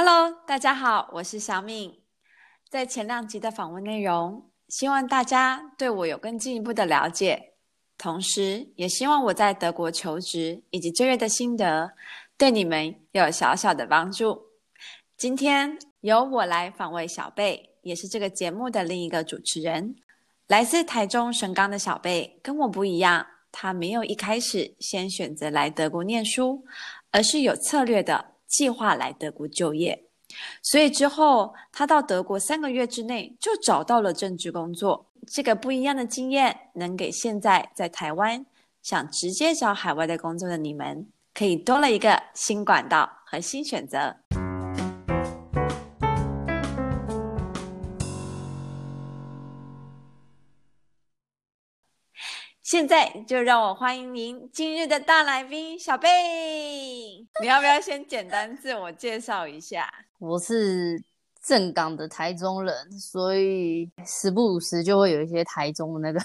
Hello，大家好，我是小敏。在前两集的访问内容，希望大家对我有更进一步的了解，同时也希望我在德国求职以及就业的心得，对你们有小小的帮助。今天由我来访问小贝，也是这个节目的另一个主持人，来自台中神冈的小贝，跟我不一样，他没有一开始先选择来德国念书，而是有策略的。计划来德国就业，所以之后他到德国三个月之内就找到了正职工作。这个不一样的经验，能给现在在台湾想直接找海外的工作的你们，可以多了一个新管道和新选择。现在就让我欢迎您今日的大来宾小贝，你要不要先简单自我介绍一下？我是正港的台中人，所以时不时就会有一些台中的那个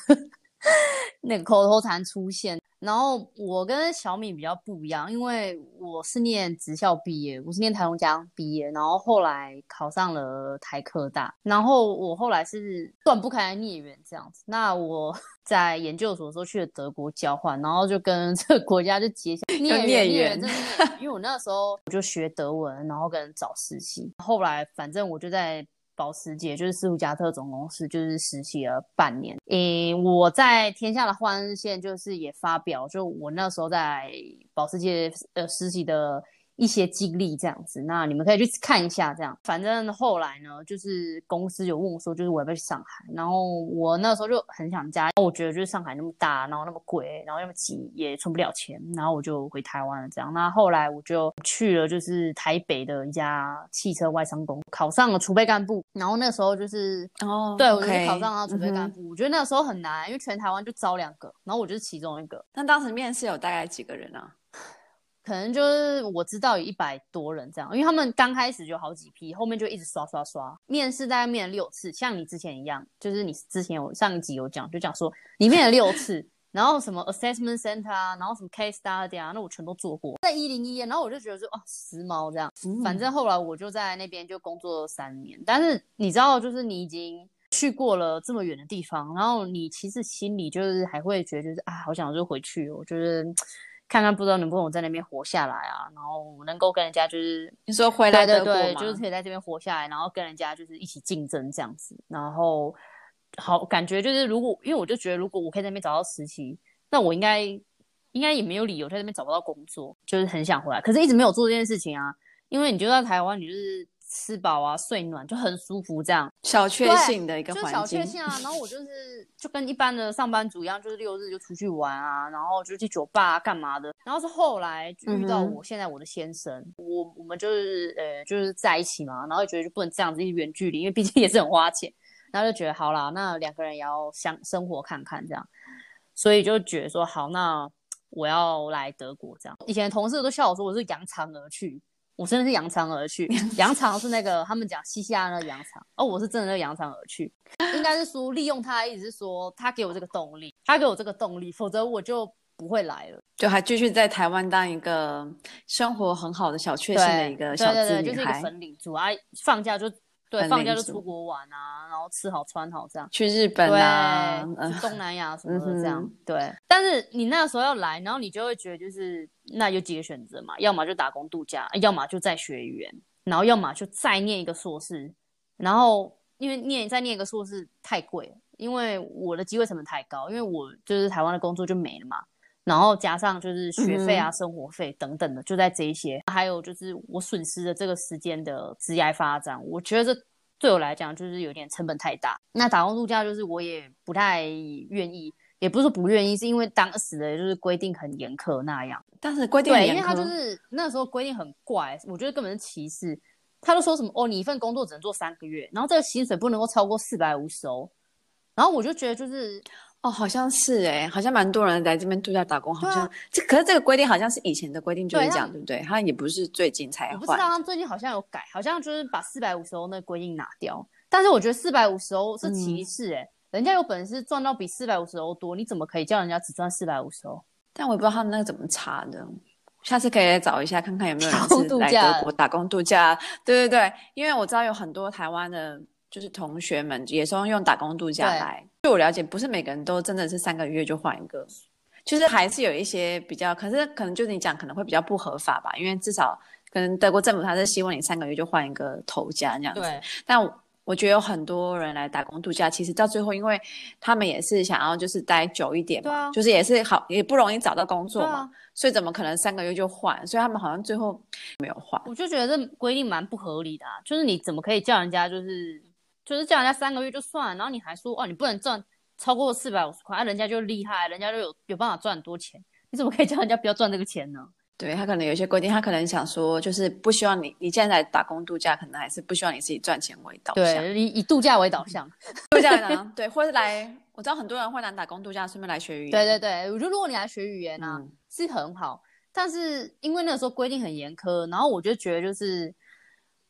那个口头禅出现。然后我跟小米比较不一样，因为我是念职校毕业，我是念台中江毕业，然后后来考上了台科大，然后我后来是断不开孽缘这样子。那我 在研究所的时候去了德国交换，然后就跟 这个国家就结下孽缘，孽缘，因为我那时候我就学德文，然后跟人找实习，后来反正我就在。保时捷就是斯图加特总公司，就是实习了半年。诶，我在天下的欢日线就是也发表，就我那时候在保时捷呃实习的。一些经历这样子，那你们可以去看一下。这样，反正后来呢，就是公司有问我说，就是我要不要去上海。然后我那时候就很想家，我觉得就是上海那么大，然后那么贵，然后那么挤，也存不了钱。然后我就回台湾了。这样，那后来我就去了，就是台北的一家汽车外商公司，考上了储备干部。然后那时候就是哦，对我就考上了储备干部。嗯。我觉得那个时候很难，因为全台湾就招两个，然后我就是其中一个。那当时面试有大概几个人啊？可能就是我知道有一百多人这样，因为他们刚开始就好几批，后面就一直刷刷刷。面试大概面了六次，像你之前一样，就是你之前有上一集有讲，就讲说你面了六次，然后什么 assessment center 啊，然后什么 case study 啊，那我全都做过，在一零一，然后我就觉得说哦，时髦这样。嗯。反正后来我就在那边就工作了三年，但是你知道，就是你已经去过了这么远的地方，然后你其实心里就是还会觉得就是啊，好想就回去哦，就是。看看不知道能不能在那边活下来啊，然后能够跟人家就是你说回来的对对对，就是可以在这边活下来，然后跟人家就是一起竞争这样子，然后好感觉就是如果因为我就觉得如果我可以在那边找到实习，那我应该应该也没有理由在那边找不到工作，就是很想回来，可是一直没有做这件事情啊，因为你就在台湾，你就是。吃饱啊，睡暖就很舒服，这样小确幸的一个环境。就小确幸啊，然后我就是就跟一般的上班族一样，就是六日就出去玩啊，然后就去酒吧干嘛的。然后是后来遇到我现在我的先生，嗯、我我们就是呃就是在一起嘛，然后就觉得就不能这样子远距离，因为毕竟也是很花钱。然后就觉得好啦，那两个人也要相生活看看这样，所以就觉得说好，那我要来德国这样。以前同事都笑我说我是扬长而去。我真的是扬长而去，扬长是那个他们讲西夏那个扬长，哦，我是真的那个扬长而去，应该是说利用他，意思是说他给我这个动力，他给我这个动力，否则我就不会来了，就还继续在台湾当一个生活很好的小确幸的一个小资，对对对，就是一个粉领主啊，放假就。对，放假就出国玩啊，然后吃好穿好这样，去日本啊，去东南亚什么的这样。嗯、对，但是你那时候要来，然后你就会觉得就是那有几个选择嘛，要么就打工度假，要么就再学语言，然后要么就再念一个硕士。然后因为念再念一个硕士太贵了，因为我的机会成本太高，因为我就是台湾的工作就没了嘛。然后加上就是学费啊、嗯、生活费等等的，就在这一些，还有就是我损失的这个时间的职业发展，我觉得这对我来讲就是有点成本太大。那打工度假就是我也不太愿意，也不是说不愿意，是因为当时的就是规定很严苛那样。但是规定很严苛，对，因为他就是那时候规定很怪，我觉得根本是歧视。他都说什么哦，你一份工作只能做三个月，然后这个薪水不能够超过四百五十欧，然后我就觉得就是。哦，好像是哎，好像蛮多人来这边度假打工，好像这、啊、可是这个规定好像是以前的规定就是这样，对，对不对？好像也不是最近才换。我不知道他最近好像有改，好像就是把四百五十欧那个规定拿掉。但是我觉得四百五十欧是歧视哎、嗯，人家有本事赚到比四百五十欧多，你怎么可以叫人家只赚四百五十欧？但我也不知道他们那个怎么查的。下次可以来找一下，看看有没有人是来德国打工度假。对对对，因为我知道有很多台湾的，就是同学们也是用打工度假来。据我了解，不是每个人都真的是三个月就换一个，就是还是有一些比较，可是可能就是你讲可能会比较不合法吧，因为至少可能德国政府他是希望你三个月就换一个头家这样子。对，但我。我觉得有很多人来打工度假，其实到最后，因为他们也是想要就是待久一点嘛，啊、就是也是好也不容易找到工作嘛，啊、所以怎么可能三个月就换？所以他们好像最后没有换。我就觉得这规定蛮不合理的啊，就是你怎么可以叫人家就是就是叫人家三个月就算，然后你还说哦你不能赚超过四百五十块，啊人家就厉害，人家就有有办法赚很多钱，你怎么可以叫人家不要赚这个钱呢？对，他可能有些规定，他可能想说，就是不希望你，你现在来打工度假，可能还是不希望你自己赚钱为导向，对，以以度假为导向，度假为导向，对，或者是来，我知道很多人会来打工度假，顺便来学语言。对对对，我觉得如果你来学语言呢、啊，嗯、是很好，但是因为那个时候规定很严苛，然后我就觉得就是，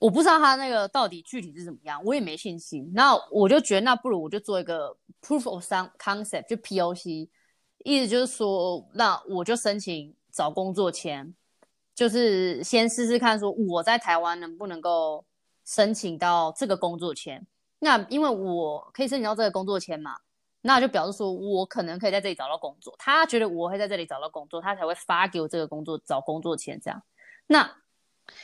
我不知道他那个到底具体是怎么样，我也没信心。那我就觉得，那不如我就做一个 proof of some concept，就 POC，意思就是说，那我就申请。找工作签，就是先试试看，说我在台湾能不能够申请到这个工作签。那因为我可以申请到这个工作签嘛，那就表示说我可能可以在这里找到工作。他觉得我会在这里找到工作，他才会发给我这个工作找工作签这样。那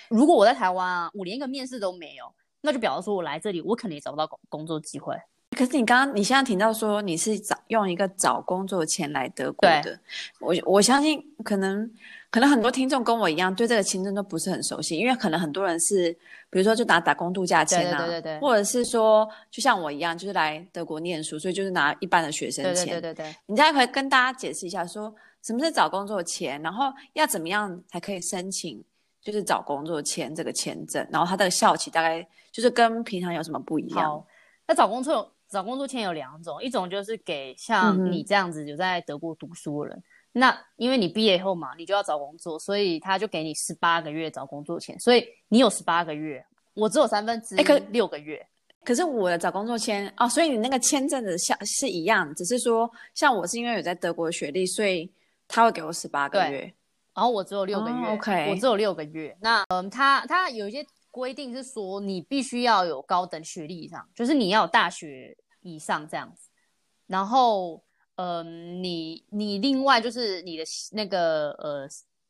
如果我在台湾啊，我连一个面试都没有，那就表示说我来这里，我肯定也找不到工工作机会。可是你刚刚你现在听到说你是找用一个找工作签来德国的，我我相信可能可能很多听众跟我一样对这个签证都不是很熟悉，因为可能很多人是比如说就拿打工度假签啊，对对对对，或者是说就像我一样就是来德国念书，所以就是拿一般的学生签。对对对对，你再可以跟大家解释一下说什么是找工作签，然后要怎么样才可以申请就是找工作签这个签证，然后它的效期大概就是跟平常有什么不一样？好，那找工作。找工作签有两种，一种就是给像你这样子有在德国读书的人，嗯、那因为你毕业以后嘛，你就要找工作，所以他就给你十八个月找工作签，所以你有十八个月，我只有三分之一六个月。可是我的找工作签哦，所以你那个签证的效是一样，只是说像我是因为有在德国的学历，所以他会给我十八个月，然后我只有六个月、哦、，OK，我只有六个月。那嗯，他他有一些。规定是说，你必须要有高等学历以上，就是你要有大学以上这样子。然后，嗯、呃，你你另外就是你的那个呃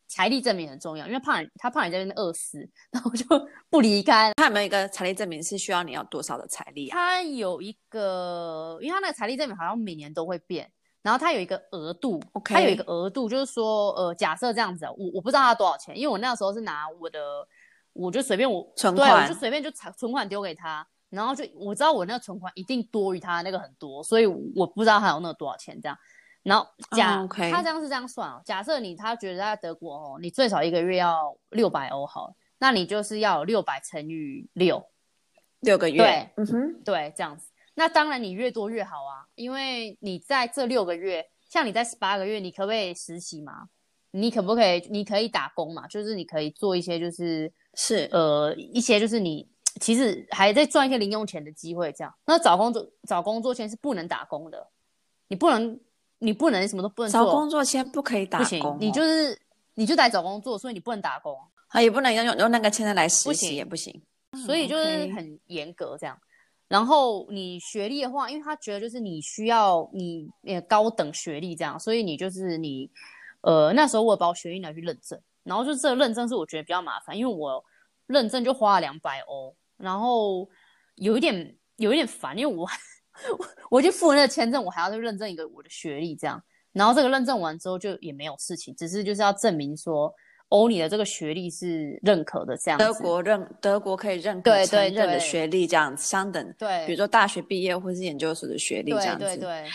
财力证明很重要，因为怕你他怕你在那边饿死，然后就 不离开。他有没有一个财力证明是需要你要多少的财力啊？他有一个，因为他那个财力证明好像每年都会变，然后他有一个额度，Okay. 他有一个额度，就是说，呃，假设这样子，我我不知道他多少钱，因为我那时候是拿我的。我就随便我存款，对，我就随便就存存款丢给他，然后就我知道我那个存款一定多于他那个很多，所以我不知道他有那个多少钱这样。然后假、oh, okay. 他这样是这样算哦，假设你他觉得在德国哦，你最少一个月要六百欧好，那你就是要有六百乘以六，六个月，对，嗯哼，对，这样子。那当然你越多越好啊，因为你在这六个月，像你在十八个月，你可不可以实习嘛？你可不可以？你可以打工嘛？就是你可以做一些就是。是呃，一些就是你其实还在赚一些零用钱的机会，这样。那找工作找工作签是不能打工的，你不能你不能什么都不能做。找工作签不可以打工，哦，不行，你就是你就得找工作，所以你不能打工。啊，也不能用用那个签证来实习，也不行。所以就是很严格这样。嗯 okay，然后你学历的话，因为他觉得就是你需要你呃高等学历这样，所以你就是你呃那时候我把我学历拿去认证。然后就这个认证是我觉得比较麻烦，因为我认证就花了两百欧，然后有一点有一点烦，因为我我我去付那个签证，我还要去认证一个我的学历这样，然后这个认证完之后就也没有事情，只是就是要证明说欧你的这个学历是认可的这样子。德国认德国可以认可对对认的学历这样子相等，对，比如说大学毕业或是研究所的学历这样子。对对对。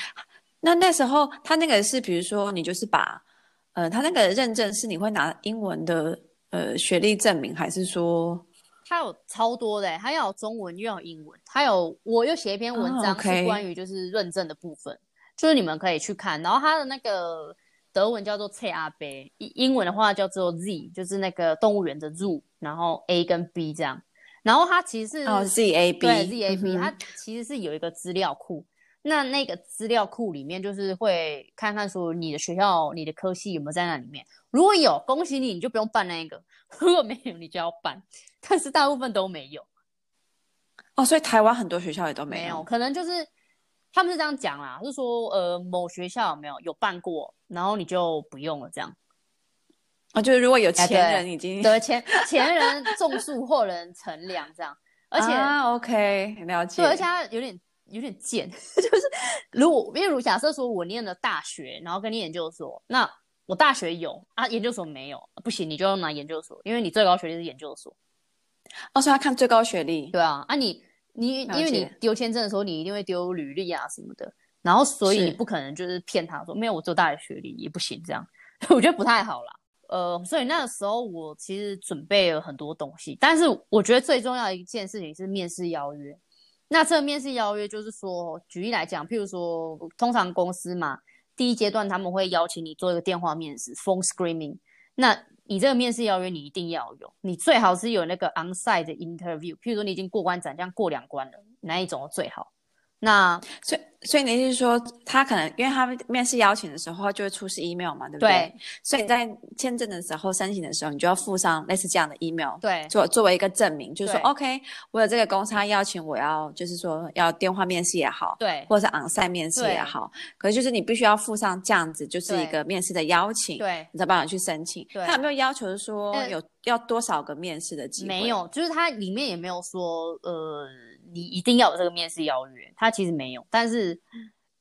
那那时候他那个是比如说你就是把。呃，他那个认证是你会拿英文的呃学历证明，还是说他有超多的？他要有中文又要有英文，他有我又写一篇文章是关于就是认证的部分，就是你们可以去看。然后他的那个德文叫做 CAB，英英文的话叫做 Z，就是那个动物园的 Zoo，然后 A 跟 B 这样。然后它其实是哦 ZAB，对 ZAB，它其实是有一个资料库。那那个资料库里面就是会看看说你的学校、你的科系有没有在那里面。如果有，恭喜你，你就不用办那个；如果没有，你就要办。但是大部分都没有。哦，所以台湾很多学校也都没有，没有，可能就是他们是这样讲啦，是说呃，某学校有没有有办过，然后你就不用了这样。啊、哦，就是如果有前人已经、哎、对前前人种树，后人乘凉这样，而且啊，OK，了解。对，而且他有点。有点贱，就是如果因为如假设说我念了大学，然后跟你研究所，那我大学有啊，研究所没有，不行，你就要拿研究所，因为你最高学历是研究所。哦，所以他看最高学历。对啊，啊你你因为你丢签证的时候，你一定会丢履历啊什么的，然后所以你不可能就是骗他说没有我做大学学历也不行，这样 我觉得不太好啦。呃，所以那个时候我其实准备了很多东西，但是我觉得最重要的一件事情是面试邀约。那这个面试邀约就是说，举例来讲，譬如说，通常公司嘛，第一阶段他们会邀请你做一个电话面试 （phone screening）。那你这个面试邀约你一定要有，你最好是有那个 onsite 的 interview，譬如说你已经过关斩将过两关了，哪一种最好？那所以，所以你是说，他可能因为他面试邀请的时候就会出示 email 嘛，对不对？对。所以你在签证的时候申请的时候，你就要附上类似这样的 email，对，作作为一个证明，就是说，OK，我有这个公差邀请我要，就是说要电话面试也好，对，或者是 onsite 面试也好，可是就是你必须要附上这样子，就是一个面试的邀请，对，你才办法去申请。对。他有没有要求是说有要多少个面试的机会？没有，就是他里面也没有说，呃。你一定要有这个面试邀约，他其实没有，但是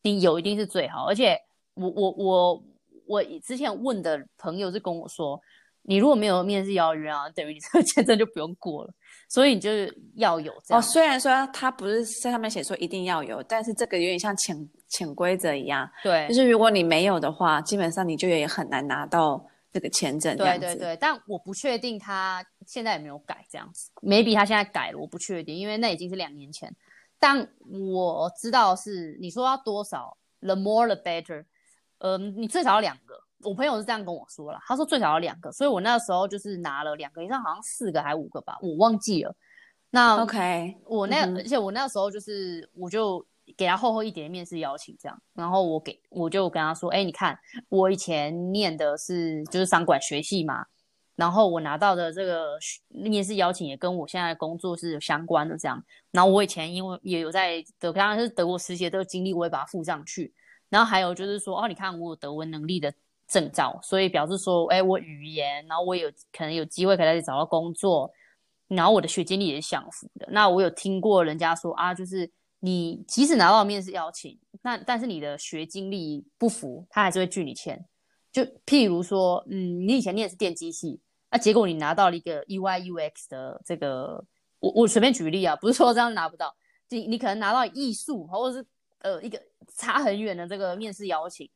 你有一定是最好。而且我我我我之前问的朋友是跟我说，你如果没有面试邀约啊，等于你这个签证就不用过了。所以你就是要有这样。哦，虽然说他不是在上面写说一定要有，但是这个有点像潜潜规则一样。对，就是如果你没有的话，基本上你就也很难拿到。这个签证，对对对，但我不确定他现在有没有改这样子，maybe 他现在改了，我不确定，因为那已经是两年前。但我知道是你说要多少，the more the better，呃，你最少要两个。我朋友是这样跟我说了，他说最少要两个，所以我那时候就是拿了两个，以上好像四个还是五个吧，我忘记了。那 OK，我那、嗯、而且我那时候就是我就。给他厚厚一点面试邀请，这样，然后我给我就跟他说，哎，你看我以前念的是就是商管学系嘛，然后我拿到的这个面试邀请也跟我现在工作是有相关的，这样，然后我以前因为也有在德，当然是德国实习的这个经历，我也把它附上去，然后还有就是说，哦，你看我有德文能力的证照，所以表示说，哎，我语言，然后我有可能有机会可以找到工作，然后我的学经历也是相符的，那我有听过人家说啊，就是。你即使拿到面试邀请，那但是你的学经历不符，他还是会拒你签。就譬如说，嗯，你以前念的是电机系，那、结果你拿到了一个 UI UX 的这个，我我随便举例啊，不是说这样拿不到，你你可能拿到艺术或者是呃一个差很远的这个面试邀请，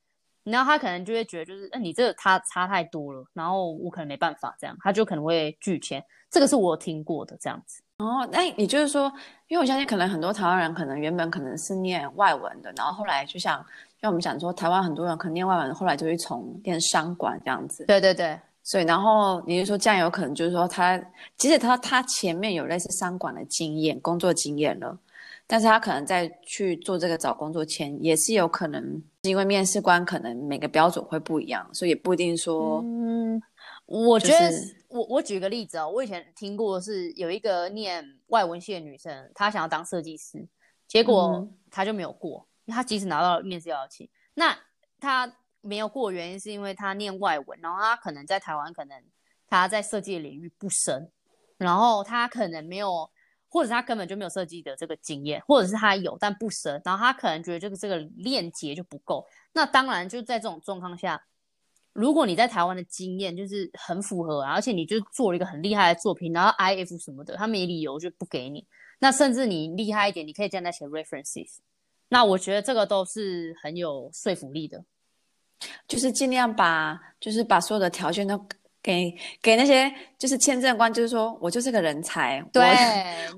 然后他可能就会觉得就是，那、你这个差差太多了，然后我可能没办法这样，他就可能会拒签。这个是我听过的这样子。哦，那也就是说，因为我相信可能很多台湾人可能原本可能是念外文的，然后后来就像像我们讲说，台湾很多人可能念外文，后来就会从念商管这样子。对对对，所以然后你就说这样有可能就是说他，即使他他前面有类似商管的经验、工作经验了，但是他可能在去做这个找工作前，也是有可能因为面试官可能每个标准会不一样，所以也不一定说。嗯，我觉得。就是我我举个例子哦，我以前听过是有一个念外文系的女生，她想要当设计师，结果她就没有过。嗯、她即使拿到了面试邀请，那她没有过的原因是因为她念外文，然后她可能在台湾，可能她在设计的领域不深，然后她可能没有，或者是她根本就没有设计的这个经验，或者是她有但不深，然后她可能觉得这个这个链接就不够。那当然就在这种状况下。如果你在台湾的经验就是很符合啊，而且你就做了一个很厉害的作品，然后 IF 什么的，他没理由就不给你。那甚至你厉害一点，你可以在那写 references。那我觉得这个都是很有说服力的，就是尽量把就是把所有的条件都给给那些就是签证官，就是说我就是个人才，对，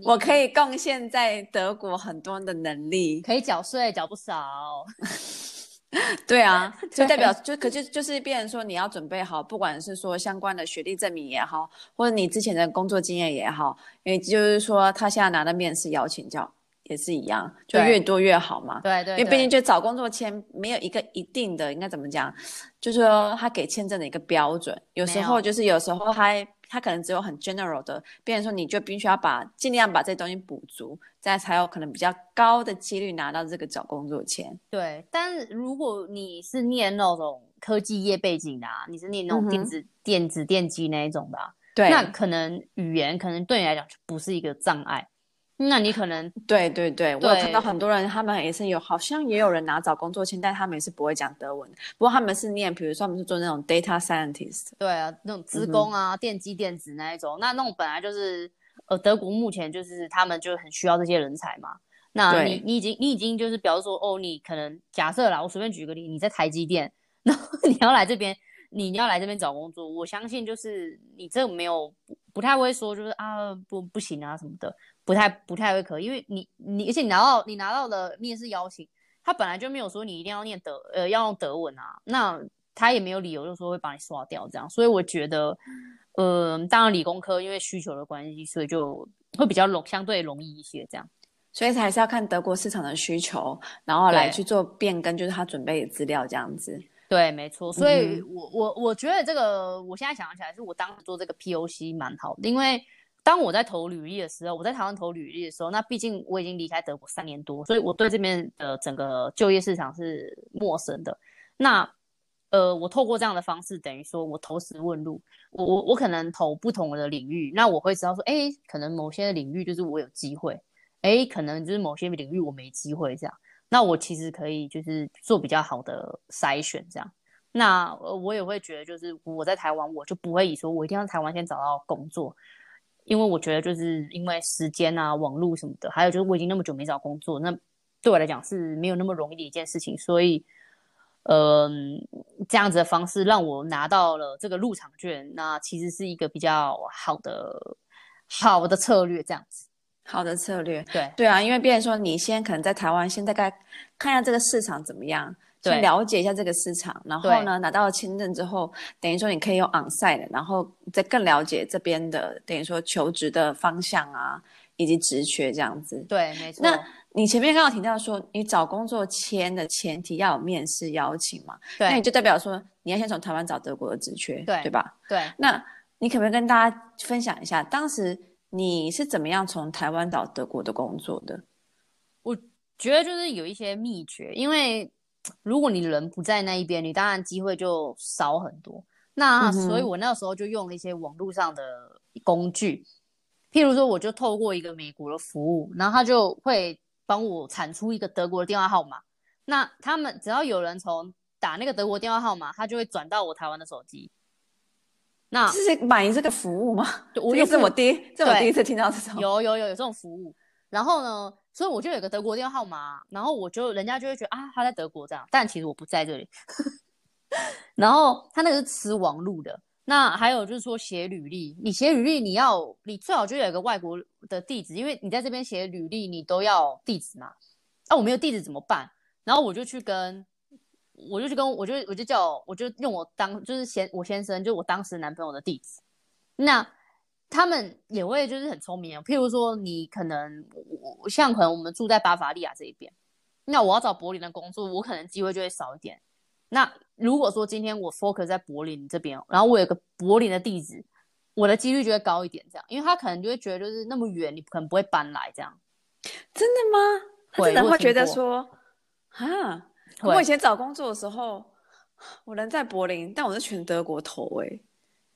我，我可以贡献在德国很多的能力，可以缴税缴不少。对啊，就代表就可就就是变成说你要准备好，不管是说相关的学历证明也好，或者你之前的工作经验也好，因为就是说他现在拿的面试邀请叫也是一样，就越多越好嘛。对对，因为毕竟就找工作签没有一个一定的，应该怎么讲？就是说他给签证的一个标准，有时候就是有时候他他可能只有很 general 的，变成说你就必须要把尽量把这东西补足，这样才有可能比较高的几率拿到这个找工作签。对，但如果你是念那种科技业背景的，啊，你是念那种电子、嗯、电子电机那一种的，啊。对，那可能语言可能对你来讲就不是一个障碍，那你可能对对对，对，我有看到很多人，他们也是有，好像也有人拿找工作签，但他们也是不会讲德文，不过他们是念，比如说他们是做那种 data scientist，对啊，那种资工啊、嗯，电机电子那一种，那那种本来就是，呃，德国目前就是他们就很需要这些人才嘛，那你你已经你已经就是，比方说哦，你可能假设啦，我随便举个例，你在台积电，然后 你要来这边。你要来这边找工作，我相信就是你这个没有不不太会说，就是啊不不行啊什么的，不太不太会可以，因为你你而且你拿到你拿到的面试邀请，他本来就没有说你一定要念德呃要用德文啊，那他也没有理由就是说会把你刷掉这样，所以我觉得，嗯、呃，当然理工科因为需求的关系，所以就会比较容相对容易一些这样，所以还是要看德国市场的需求，然后来去做变更，就是他准备的资料这样子。对，没错，所以我我我觉得这个，我现在想起来是我当时做这个 POC 蛮好的，因为当我在投履历的时候，我在台湾投履历的时候，那毕竟我已经离开德国三年多，所以我对这边的整个就业市场是陌生的。那呃，我透过这样的方式，等于说我投石问路，我我我可能投不同的领域，那我会知道说，哎，可能某些领域就是我有机会，哎，可能就是某些领域我没机会这样。那我其实可以就是做比较好的筛选，这样。那我也会觉得，就是我在台湾，我就不会以说我一定要台湾先找到工作，因为我觉得就是因为时间啊、网络什么的，还有就是我已经那么久没找工作，那对我来讲是没有那么容易的一件事情。所以，嗯，这样子的方式让我拿到了这个入场券，那其实是一个比较好的好的策略，这样子。好的策略，对对啊，因为别人说你先可能在台湾先大概看一下这个市场怎么样，去了解一下这个市场，然后呢拿到了签证之后，等于说你可以用 onsite，然后再更了解这边的等于说求职的方向啊，以及职缺这样子。对，没错。那你前面刚刚提到说，你找工作签的前提要有面试邀请嘛？对。那你就代表说你要先从台湾找德国的职缺，对对吧？对。那你可不可以跟大家分享一下当时？你是怎么样从台湾找德国的工作的？我觉得就是有一些秘诀，因为如果你人不在那一边，你当然机会就少很多。那所以我那时候就用了一些网络上的工具，譬如说，我就透过一个美国的服务，然后他就会帮我产出一个德国的电话号码。那他们只要有人从打那个德国电话号码，他就会转到我台湾的手机。那是买这个服务吗？我这是我第一，这是我第一次听到这种。有有有有这种服务，然后呢，所以我就有个德国电话号码，然后我就人家就会觉得啊，他在德国这样，但其实我不在这里。然后他那个是吃网路的。那还有就是说写履历，你写履历你要你最好就有一个外国的地址，因为你在这边写履历你都要地址嘛。啊，我没有地址怎么办？然后我就去跟。我就去跟我就我就叫我就用我当就是先我先生就我当时男朋友的地址，那他们也会就是很聪明啊。譬如说你可能我像可能我们住在巴伐利亚这一边，那我要找柏林的工作，我可能机会就会少一点。那如果说今天我 focus 在柏林这边，然后我有个柏林的地址，我的几率就会高一点。这样，因为他可能就会觉得就是那么远，你可能不会搬来这样。真的吗？他真的会觉得说啊。我以前找工作的时候，我人在柏林，但我是全德国投诶、欸。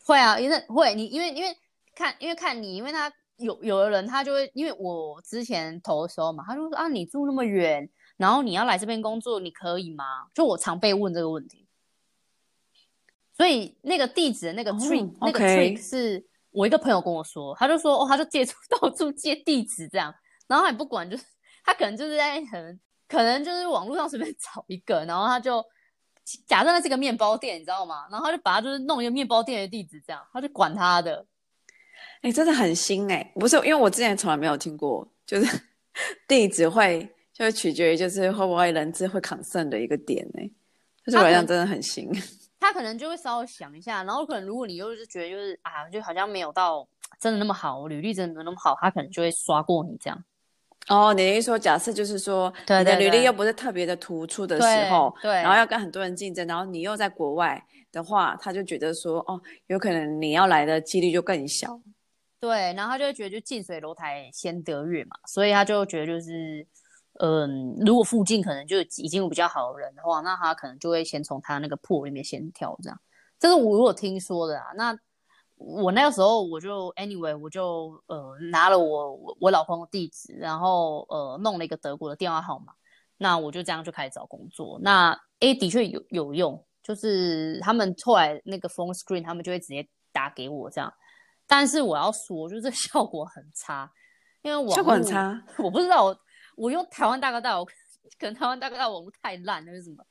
会啊，因为会你因为因为看因为看你，因为他有有的人他就会因为我之前投的时候嘛，他就说啊，你住那么远，然后你要来这边工作，你可以吗？就我常被问这个问题，所以那个地址的那个 trick、oh, 那个 trick 是我一个朋友跟我说，他就说哦，他就借出 到处借地址这样，然后他也不管，就是他可能就是在很。可能就是网络上随便找一个，然后他就假设那是个面包店，你知道吗？然后他就把它就是弄一个面包店的地址，这样他就管他的。哎、欸，真的很新哎、欸，不是因为我之前从来没有听过，就是 地址会就会取决于就是会不会人资会 concern 的一个点呢、欸，就是我来讲真的很行。他可能就会稍微想一下，然后可能如果你又是觉得就是啊，就好像没有到真的那么好，履历真的没有那么好，他可能就会刷过你这样。哦，你的意思说，假设就是说，对对对你的履历又不是特别的突出的时候，对，对然后要跟很多人竞争，然后你又在国外的话，他就觉得说，哦，有可能你要来的几率就更小。对，然后他就会觉得就近水楼台先得月嘛，所以他就觉得就是，嗯，如果附近可能就已经有比较好的人的话，那他可能就会先从他那个 pool 里面先跳这样。这是我如果听说的啊，那。我那个时候我就 anyway 我就呃拿了我我我老公的地址，然后呃弄了一个德国的电话号码，那我就这样就开始找工作。那 A 的确有有用，就是他们后来那个 phone screen 他们就会直接打给我这样，但是我要说就是 效果很差，因为网络效果很差，我不知道我我用台湾大哥大，我 可能台湾大哥大网络太烂还是什么，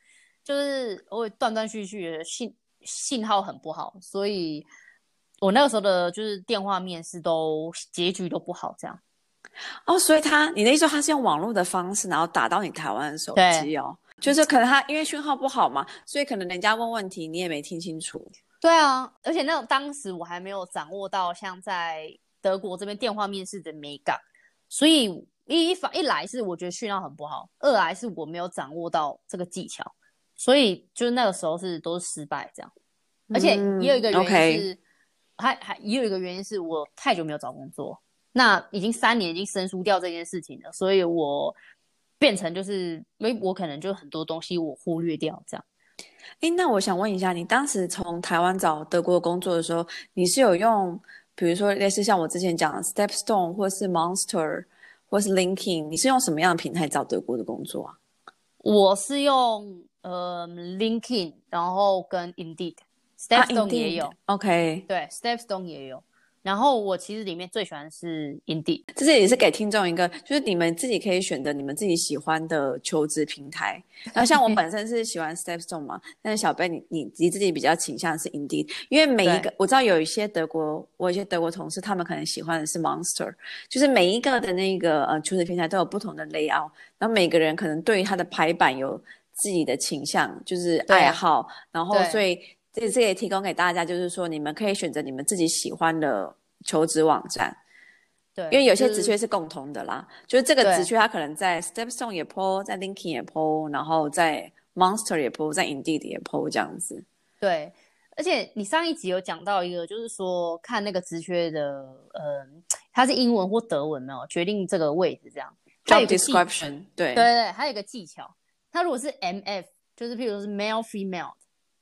就是我断断续续的信信号很不好，所以。我那个时候的就是电话面试都结局都不好，这样。哦，所以他，你的意思他是用网络的方式，然后打到你台湾的手机哦？就是可能他因为讯号不好嘛，所以可能人家问问题你也没听清楚。对啊，而且那种当时我还没有掌握到像在德国这边电话面试的美感，所以一一一来是我觉得讯号很不好，二来是我没有掌握到这个技巧，所以就是那个时候是都是失败这样。而且也有一个原因是。嗯 okay 还还也有一个原因是我太久没有找工作，那已经三年已经生疏掉这件事情了，所以我变成就是，因为我可能就很多东西我忽略掉这样。哎，那我想问一下，你当时从台湾找德国工作的时候，你是有用，比如说类似像我之前讲的 Stepstone 或是 Monster 或是 LinkedIn，你是用什么样的平台找德国的工作啊？我是用呃 LinkedIn，然后跟 Indeed。Stepstone 也有、啊、，OK，对，Stepstone 也有。然后我其实里面最喜欢的是 Indeed，这是也是给听众一个，就是你们自己可以选择你们自己喜欢的求职平台。然后像我 本身是喜欢 Stepstone 嘛，但是小贝你你你自己比较倾向是 Indeed，因为每一个我知道有一些德国，我有一些德国同事他们可能喜欢的是 Monster，就是每一个的那个呃求职平台都有不同的 layout，然后每个人可能对于他的排版有自己的倾向，就是爱好，然后所以。这这也提供给大家，就是说你们可以选择你们自己喜欢的求职网站，对，因为有些职缺是共同的啦，就是、就是这个职缺它可能在 Stepstone 也 po，在 LinkedIn 也 po，然后在 Monster 也 po，在 Indeed 也 po 这样子。对，而且你上一集有讲到一个，就是说看那个职缺的，呃，它是英文或德文没有决定这个位置这样。Job description，对，对对对，还有一个技巧，它如果是 MF，就是譬如说是 male female。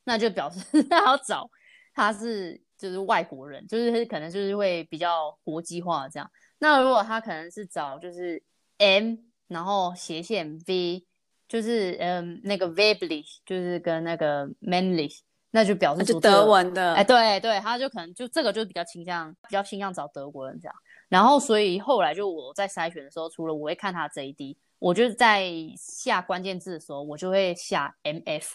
那就表示 他要找他是就是外国人，就是可能就是会比较国际化这样。那如果他可能是找就是 M，然后斜线 V，就是嗯那个 v e b l i s h 就是跟那个 männlich，那就表示是德文的。哎，对对，他就可能就这个就比较倾向比较倾向找德国人这样。然后所以后来就我在筛选的时候，除了我会看他 JD，我就在下关键字的时候，我就会下 MF。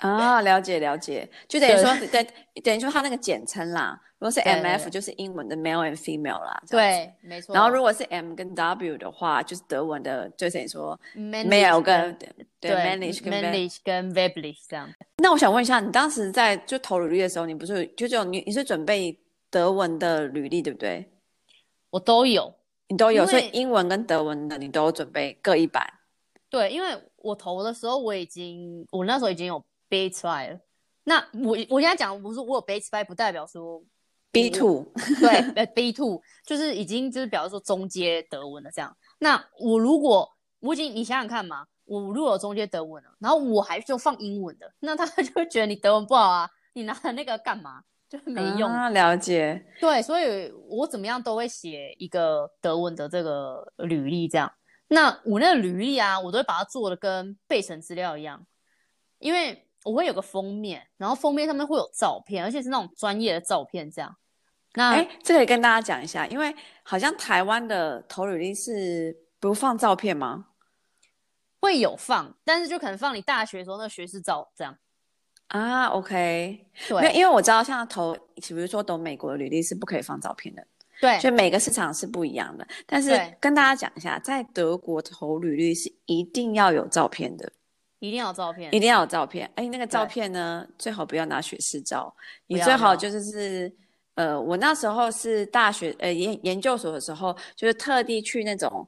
啊，了解了解，就等于说，等等于说它那个简称啦。如果是 M F，就是英文的 male and female 啦。对，没错。然后如果是 M 跟 W 的话，就是德文的，就等于说 male 跟对 männlich 跟 männlich 跟 weiblich 这样。那我想问一下，你当时在就投履历的时候，你不是就这种你你是准备德文的履历对不对？我都有，你都有，所以英文跟德文的你都准备各一版。对，因为我投的时候我已经，我那时候已经有。B2 了，那我我现在讲，我说我有 B2，不代表说 B two，对，B two 就是已经就是表示说中阶德文了这样。那我如果我已经你想想看嘛，我如果有中阶德文了，然后我还就放英文的，那他就会觉得你德文不好啊，你拿那个干嘛？就是没用。啊，了解。对，所以我怎么样都会写一个德文的这个履历这样。那我那个履历啊，我都会把它做的跟备审资料一样，因为。我会有个封面，然后封面上面会有照片，而且是那种专业的照片，这样。那哎，这可以跟大家讲一下，因为好像台湾的投履历是不放照片吗？会有放，但是就可能放你大学的时候那个学士照这样。啊，OK，对，因为因为我知道像投，比如说投美国的履历是不可以放照片的，对，所以每个市场是不一样的。但是跟大家讲一下，在德国投履历是一定要有照片的。一定要有照片，一定要有照片。哎，那个照片呢，最好不要拿学士照。你最好就是是，呃，我那时候是大学呃研研究所的时候，就是特地去那种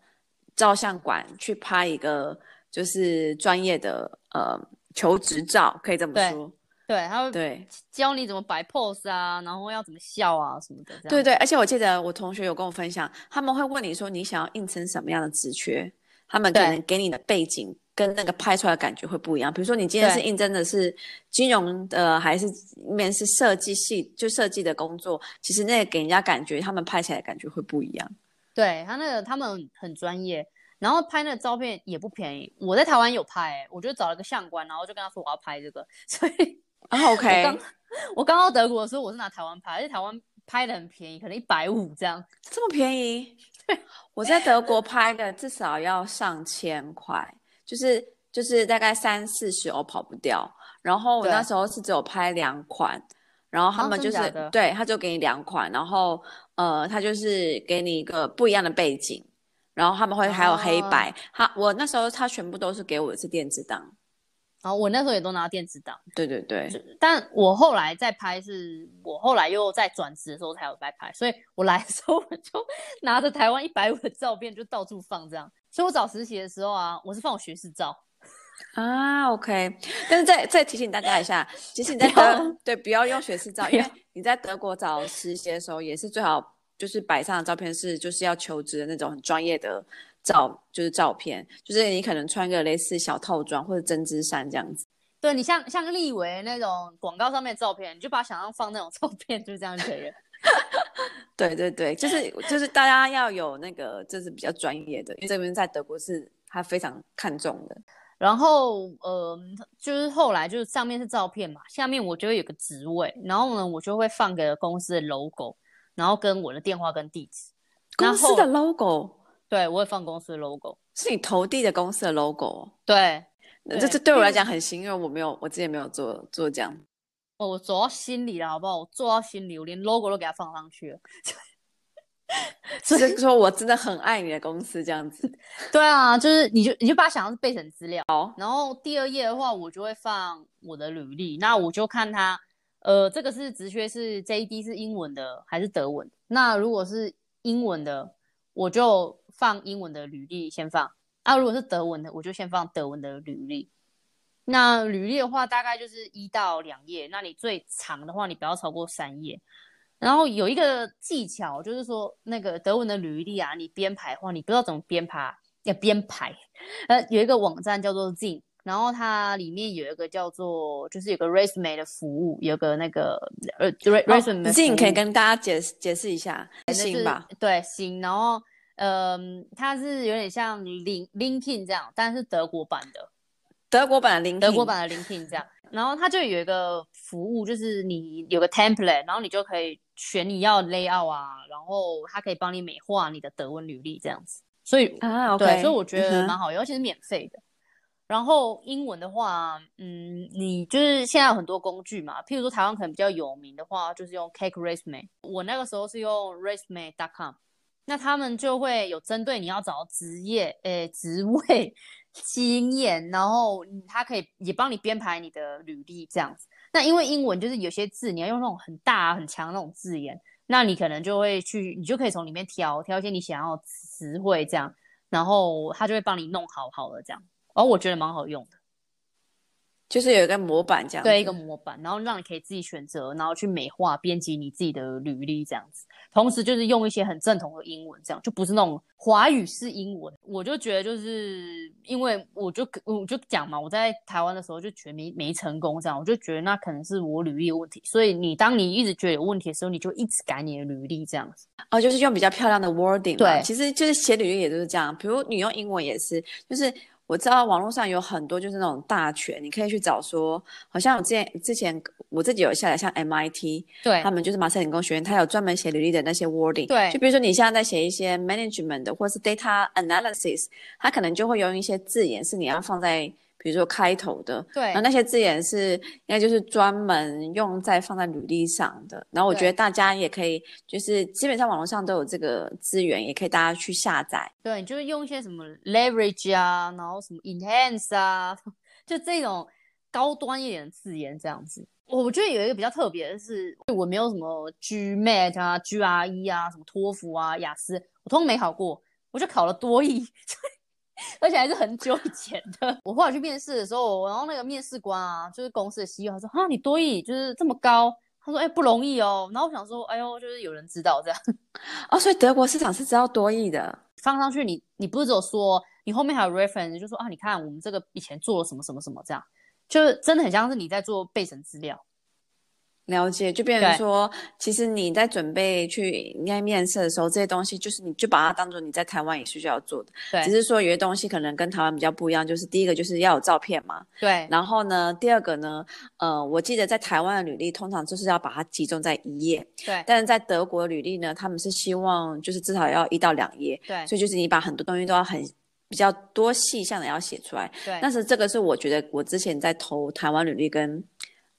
照相馆去拍一个就是专业的呃求职照，可以这么说。对，对他会对教你怎么摆 pose 啊，然后要怎么笑啊什么的。对对，而且我记得我同学有跟我分享，他们会问你说你想要应征什么样的职缺，他们可能给你的背景跟那个拍出来的感觉会不一样。比如说你今天是应征的是金融的，还是面试设计系就设计的工作，其实那个给人家感觉，他们拍起来的感觉会不一样。对他那个他们很专业，然后拍那个照片也不便宜。我在台湾有拍、欸，我就找了个相馆，然后就跟他说我要拍这个，所以啊 OK，我刚到德国的时候我是拿台湾拍，而且台湾拍的很便宜，可能一百五这样，这么便宜？对，我在德国拍的至少要上千块，就是就是大概三四十欧跑不掉。然后我那时候是只有拍两款，然后他们就是、啊、对，他就给你两款，然后。呃，他就是给你一个不一样的背景，然后他们会还有黑白。哦、他我那时候他全部都是给我的是电子档，然后我那时候也都拿电子档。对对对，但我后来在拍是，我后来又在转职的时候才有在拍，所以我来的时候我就拿着台湾一百五的照片就到处放这样。所以我找实习的时候啊，我是放我学士照啊，OK。但是再再提醒大家一下，其实你在德对不要用学士照，因为。你在德国找实习的时候，也是最好就是摆上的照片是就是要求职的那种很专业的照，就是照片，就是你可能穿个类似小套装或者针织衫这样子。对，你像像立维那种广告上面的照片，你就把它想象放那种照片，就是这样可以了。对对对，就是就是大家要有那个，就是比较专业的，因为这边在德国是他非常看重的。然后，呃，就是后来就是上面是照片嘛，下面我就会有个职位，然后呢，我就会放个公司的 logo，然后跟我的电话跟地址。公司的 logo？对，我会放公司的 logo，是你投递的公司的 logo。对，这这对我来讲很新，因为我没有，我之前没有做做这样。哦，我走到心里了，好不好？我做到心里，我连 logo 都给它放上去了。所以说我真的很爱你的公司这样子，对啊，就是你就你就把它想象是备审资料，然后第二页的话，我就会放我的履历，那我就看它，呃，这个是职缺是 JD 是英文的还是德文？那如果是英文的，我就放英文的履历先放，啊，如果是德文的，我就先放德文的履历。那履历的话，大概就是一到两页，那你最长的话，你不要超过三页。然后有一个技巧，就是说那个德文的履历啊，你编排的话，你不知道怎么编排，要编排。呃，有一个网站叫做 Zing，然后它里面有一个叫做，就是有个 resume 的服务，有个那个呃 resume、哦。Zing 可以跟大家解释解释一下，行吧？对，行。然后，嗯、呃，它是有点像 Link LinkedIn 这样，但是德国版的，德国版的 LinkedIn，德国版的 LinkedIn 这样。然后它就有一个服务，就是你有个 template，然后你就可以。选你要 layout 啊，然后它可以帮你美化你的德文履历这样子，所以啊，okay, 对，所以我觉得蛮好用，而且是免费的。然后英文的话，嗯，你就是现在有很多工具嘛，譬如说台湾可能比较有名的话，就是用 Cake Resume。我那个时候是用 Resume.com，那他们就会有针对你要找职业、诶职位、经验，然后他可以也帮你编排你的履历这样子。那因为英文就是有些字你要用那种很大很强那种字眼，那你可能就会去，你就可以从里面挑挑一些你想要词汇这样，然后他就会帮你弄好好的这样，而我觉得蛮好用的。就是有一个模板这样，对，一个模板，然后让你可以自己选择，然后去美化编辑你自己的履历这样子。同时就是用一些很正统的英文，这样就不是那种华语式英文。我就觉得就是因为我就我就讲嘛，我在台湾的时候就觉得没没成功这样，我就觉得那可能是我履历有问题。所以你当你一直觉得有问题的时候，你就一直改你的履历这样子。哦，就是用比较漂亮的 wording。对，其实就是写履历也都是这样。比如你用英文也是，就是。我知道网络上有很多就是那种大全，你可以去找说，好像我之前之前我自己有下载，像 MIT，对，他们就是麻省理工学院，他有专门写履历的那些 wording，对，就比如说你现在在写一些 management 的或是 data analysis，他可能就会用一些字眼是你要放在。比如说开头的，对，然后那些字眼是应该就是专门用在放在履历上的。然后我觉得大家也可以，就是基本上网络上都有这个资源，也可以大家去下载。对，就是用一些什么 leverage 啊，然后什么 enhance 啊，就这种高端一点的字眼这样子。我觉得有一个比较特别的是，我没有什么 GMAT 啊、GRE 啊、什么托福啊、雅思，我通通没考过。我就考了多益，而且还是很久以前的。我后来去面试的时候，然后那个面试官啊，就是公司的 CEO，他说：“哈，你多艺就是这么高？”他说：“哎、欸，不容易哦。”然后我想说：“哎呦，就是有人知道这样。”哦，所以德国市场是知道多艺的，放上去你你不是只有说，你后面还有 reference，就说啊，你看我们这个以前做了什么什么什么这样，就是真的很像是你在做备审资料。了解，就变成说，其实你在准备去应该面试的时候，这些东西就是你就把它当做你在台湾也是需要做的。对，只是说有些东西可能跟台湾比较不一样，就是第一个就是要有照片嘛。对。然后呢，第二个呢，呃，我记得在台湾的履历通常就是要把它集中在一页。对。但是在德国的履历呢，他们是希望就是至少要一到两页。对。所以就是你把很多东西都要很比较多细项的要写出来。对。但是这个是我觉得我之前在投台湾履历跟。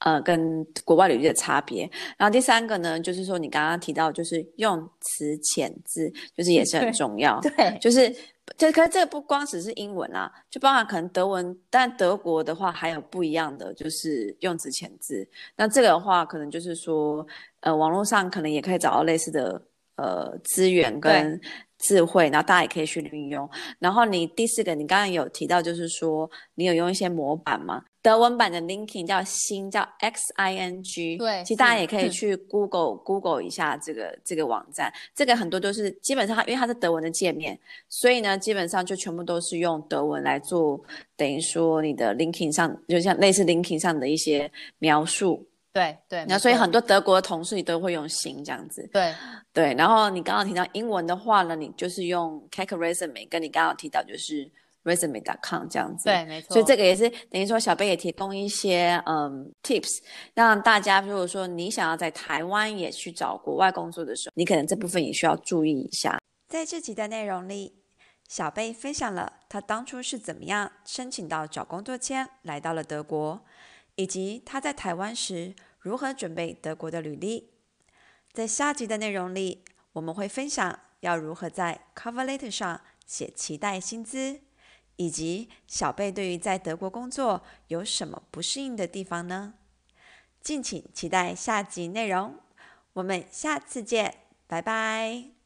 呃，跟国外履历的差别。然后第三个呢，就是说你刚刚提到，就是用词遣字，就是也是很重要。对，对就是这，可是这个不光只是英文啊，就包含可能德文，但德国的话还有不一样的，就是用词遣字。那这个的话，可能就是说，呃，网络上可能也可以找到类似的呃资源跟智慧，然后大家也可以去运用。然后你第四个，你刚刚有提到，就是说你有用一些模板吗？德文版的 LinkedIn 叫新，叫 X I N G。对，其实大家也可以去 Google Google 一下这个这个网站。这个很多都是基本上，因为它是德文的界面，所以呢，基本上就全部都是用德文来做，等于说你的 LinkedIn 上，就像类似 LinkedIn 上的一些描述。对对。那所以很多德国的同事你都会用心这样子。对对。然后你刚刚提到英文的话呢，你就是用 Kak Resume，跟你刚刚提到就是。resume.com 这样子，对，没错。所以这个也是等于说，小贝也提供一些嗯 tips，让大家如果说你想要在台湾也去找国外工作的时候，你可能这部分也需要注意一下。在这集的内容里，小贝分享了他当初是怎么样申请到找工作签来到了德国，以及他在台湾时如何准备德国的履历。在下集的内容里，我们会分享要如何在 cover letter 上写期待薪资。以及小贝对于在德国工作有什么不适应的地方呢？敬请期待下集内容，我们下次见，拜拜。